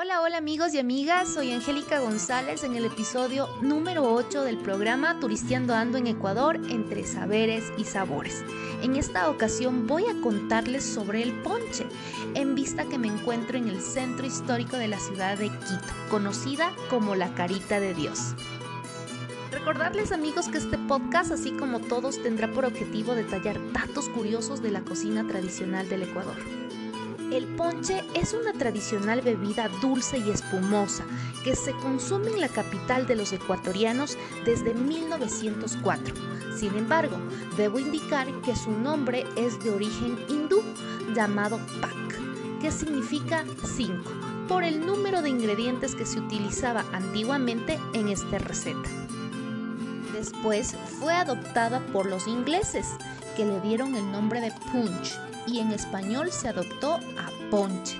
Hola, hola amigos y amigas, soy Angélica González en el episodio número 8 del programa Turisteando Ando en Ecuador entre saberes y sabores. En esta ocasión voy a contarles sobre el ponche, en vista que me encuentro en el centro histórico de la ciudad de Quito, conocida como la Carita de Dios. Recordarles amigos que este podcast, así como todos, tendrá por objetivo detallar datos curiosos de la cocina tradicional del Ecuador. El ponche es una tradicional bebida dulce y espumosa que se consume en la capital de los ecuatorianos desde 1904. Sin embargo, debo indicar que su nombre es de origen hindú, llamado pak, que significa 5, por el número de ingredientes que se utilizaba antiguamente en esta receta. Después fue adoptada por los ingleses, que le dieron el nombre de punch y en español se adoptó a ponche.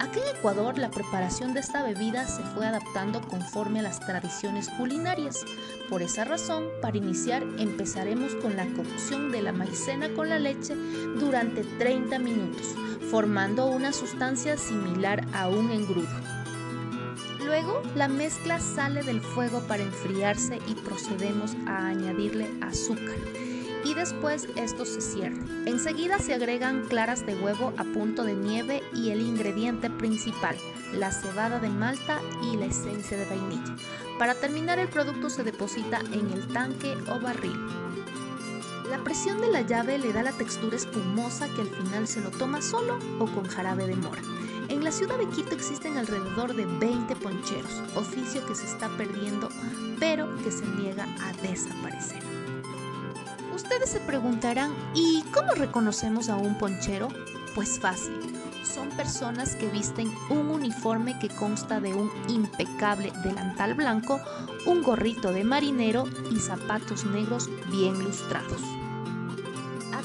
Aquí en Ecuador la preparación de esta bebida se fue adaptando conforme a las tradiciones culinarias. Por esa razón, para iniciar empezaremos con la cocción de la maicena con la leche durante 30 minutos, formando una sustancia similar a un engrudo. Luego la mezcla sale del fuego para enfriarse y procedemos a añadirle azúcar y después esto se cierra. Enseguida se agregan claras de huevo a punto de nieve y el ingrediente principal, la cebada de malta y la esencia de vainilla. Para terminar el producto se deposita en el tanque o barril. La presión de la llave le da la textura espumosa que al final se lo toma solo o con jarabe de mora. En la ciudad de Quito existen alrededor de 20 poncheros, oficio que se está perdiendo pero que se niega a desaparecer. Ustedes se preguntarán, ¿y cómo reconocemos a un ponchero? Pues fácil. Son personas que visten un uniforme que consta de un impecable delantal blanco, un gorrito de marinero y zapatos negros bien lustrados.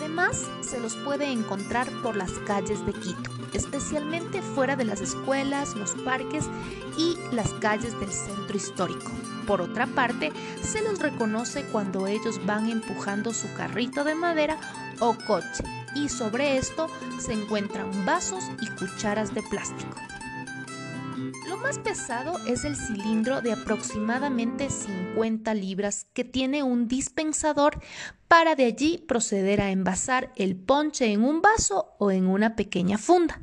Además, se los puede encontrar por las calles de Quito, especialmente fuera de las escuelas, los parques y las calles del centro histórico. Por otra parte, se los reconoce cuando ellos van empujando su carrito de madera o coche y sobre esto se encuentran vasos y cucharas de plástico. Lo más pesado es el cilindro de aproximadamente 50 libras que tiene un dispensador para de allí proceder a envasar el ponche en un vaso o en una pequeña funda.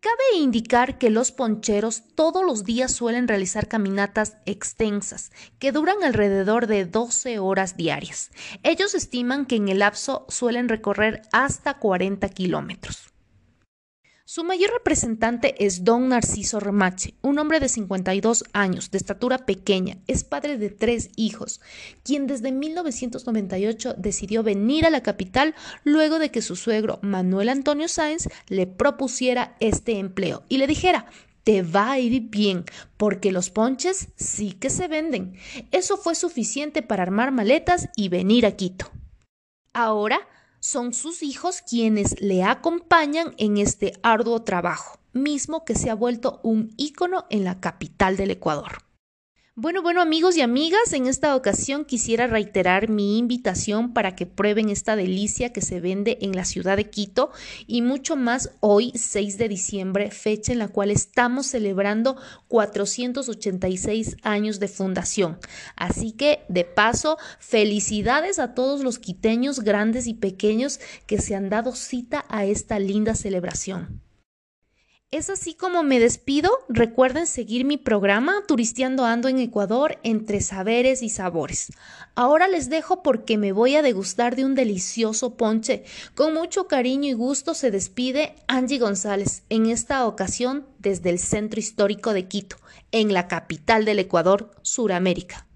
Cabe indicar que los poncheros todos los días suelen realizar caminatas extensas que duran alrededor de 12 horas diarias. Ellos estiman que en el lapso suelen recorrer hasta 40 kilómetros. Su mayor representante es don Narciso Remache, un hombre de 52 años, de estatura pequeña, es padre de tres hijos, quien desde 1998 decidió venir a la capital luego de que su suegro Manuel Antonio Sáenz le propusiera este empleo y le dijera, te va a ir bien, porque los ponches sí que se venden. Eso fue suficiente para armar maletas y venir a Quito. Ahora son sus hijos quienes le acompañan en este arduo trabajo, mismo que se ha vuelto un ícono en la capital del Ecuador. Bueno, bueno amigos y amigas, en esta ocasión quisiera reiterar mi invitación para que prueben esta delicia que se vende en la ciudad de Quito y mucho más hoy 6 de diciembre, fecha en la cual estamos celebrando 486 años de fundación. Así que de paso, felicidades a todos los quiteños grandes y pequeños que se han dado cita a esta linda celebración. Es así como me despido. Recuerden seguir mi programa Turisteando Ando en Ecuador entre saberes y sabores. Ahora les dejo porque me voy a degustar de un delicioso ponche. Con mucho cariño y gusto se despide Angie González, en esta ocasión desde el Centro Histórico de Quito, en la capital del Ecuador, Suramérica.